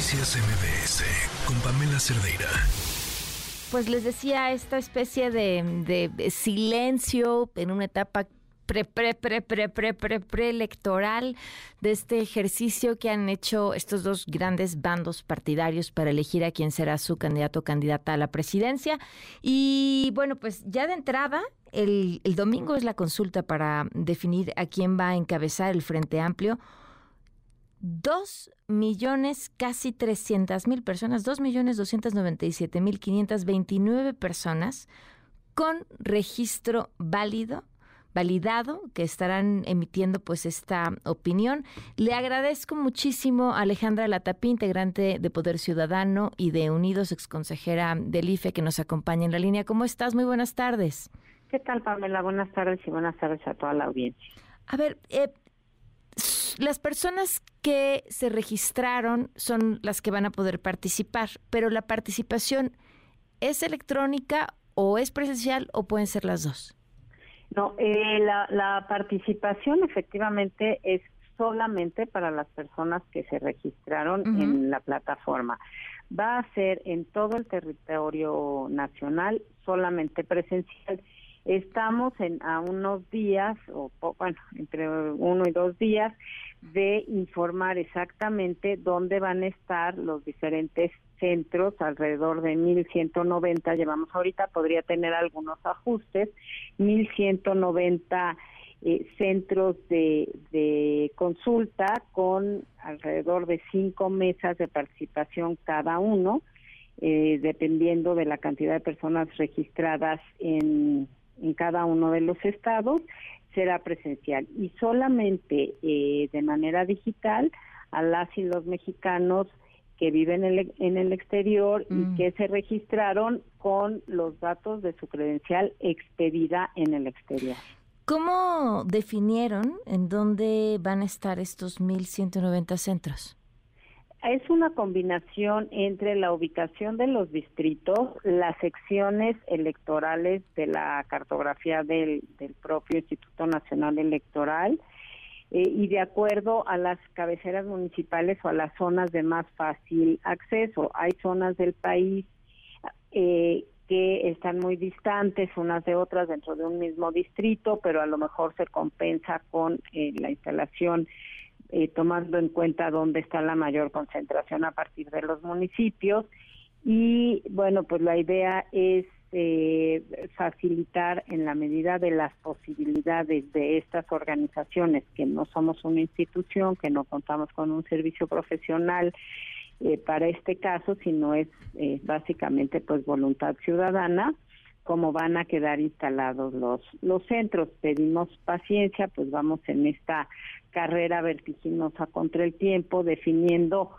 Noticias MBS con Pamela Cerdeira. Pues les decía, esta especie de, silencio en una etapa pre, pre, pre, pre, pre, pre, preelectoral de este ejercicio que han hecho estos dos grandes bandos partidarios para elegir a quién será su candidato o candidata a la presidencia. Y bueno, pues ya de entrada, el, el domingo es la consulta para definir a quién va a encabezar el Frente Amplio. Dos millones, casi trescientas mil personas, dos millones doscientos noventa y siete mil quinientas veintinueve personas con registro válido validado que estarán emitiendo pues esta opinión. Le agradezco muchísimo a Alejandra Latapí, integrante de Poder Ciudadano y de Unidos, exconsejera del IFE, que nos acompaña en la línea. ¿Cómo estás? Muy buenas tardes. ¿Qué tal, Pamela? Buenas tardes y buenas tardes a toda la audiencia. A ver, eh, las personas que se registraron son las que van a poder participar, pero la participación es electrónica o es presencial o pueden ser las dos. No, eh, la, participación efectivamente es solamente para las personas que se registraron en la plataforma. Va a ser en todo el territorio nacional solamente presencial. Estamos en a unos días, o bueno, entre uno y dos días, de informar exactamente dónde van a estar los diferentes centros, alrededor de 1.190 llevamos ahorita, podría tener algunos ajustes, 1.190 eh, centros de, de consulta con alrededor de cinco mesas de participación cada uno, eh, dependiendo de la cantidad de personas registradas en, en cada uno de los estados será presencial y solamente eh, de manera digital a las y los mexicanos que viven en el, en el exterior y mm. que se registraron con los datos de su credencial expedida en el exterior. ¿Cómo definieron en dónde van a estar estos 1.190 centros? Es una combinación entre la ubicación de los distritos, las secciones electorales de la cartografía del, propio Instituto Nacional Electoral eh, y de acuerdo a las cabeceras municipales o a las zonas de más fácil acceso. Hay zonas del país eh, que están muy distantes unas de otras dentro de un mismo distrito, pero a lo mejor se compensa con eh, la instalación eh, tomando en cuenta dónde está la mayor concentración a partir de los municipios. Y bueno, pues la idea es eh, facilitar en la medida de las posibilidades de estas organizaciones, que no somos una institución, que no contamos con un servicio profesional eh, para este caso, sino es básicamente pues voluntad ciudadana, cómo van a quedar instalados los los centros. Pedimos paciencia, pues vamos en esta carrera vertiginosa contra el tiempo, definiendo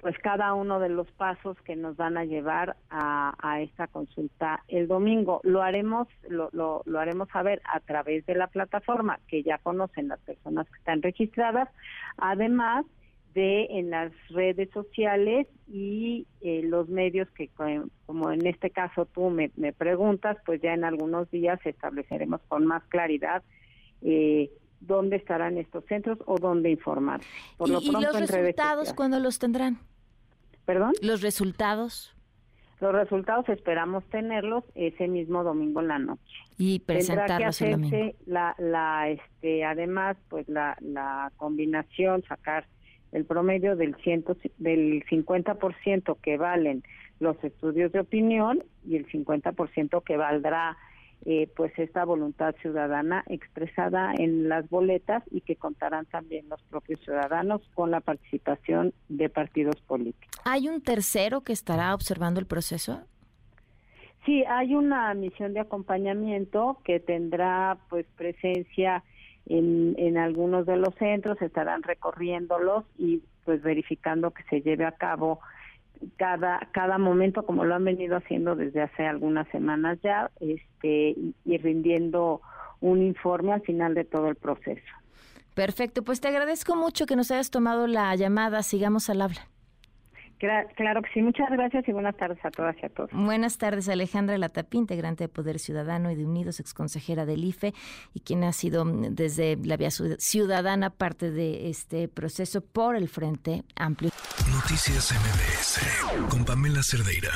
pues cada uno de los pasos que nos van a llevar a, a esta consulta el domingo. Lo haremos, lo, lo, lo, haremos saber a través de la plataforma que ya conocen las personas que están registradas, además de en las redes sociales y eh, los medios que como en este caso tú me, me, preguntas, pues ya en algunos días estableceremos con más claridad eh, dónde estarán estos centros o dónde informar. Por ¿Y, lo pronto, los resultados cuándo los tendrán? ¿Perdón? Los resultados. Los resultados esperamos tenerlos ese mismo domingo en la noche. Y presentarlos el domingo. La, la, este, además, pues la, la combinación, sacar el promedio del, ciento, del 50% que valen los estudios de opinión y el 50% que valdrá eh, pues esta voluntad ciudadana expresada en las boletas y que contarán también los propios ciudadanos con la participación de partidos políticos. ¿Hay un tercero que estará observando el proceso? Sí, hay una misión de acompañamiento que tendrá pues presencia en, en algunos de los centros, estarán recorriéndolos y pues verificando que se lleve a cabo cada cada momento como lo han venido haciendo desde hace algunas semanas ya este y, rindiendo un informe al final de todo el proceso. Perfecto, pues te agradezco mucho que nos hayas tomado la llamada, sigamos al habla. Claro que sí, muchas gracias y buenas tardes a todas y a todos. Buenas tardes, Alejandra Latapí, integrante de Poder Ciudadano y de Unidos, exconsejera del IFE, y quien ha sido mm, desde la vía ciudadana parte de este proceso por el Frente Amplio. Noticias MBS con Pamela Cerdeira.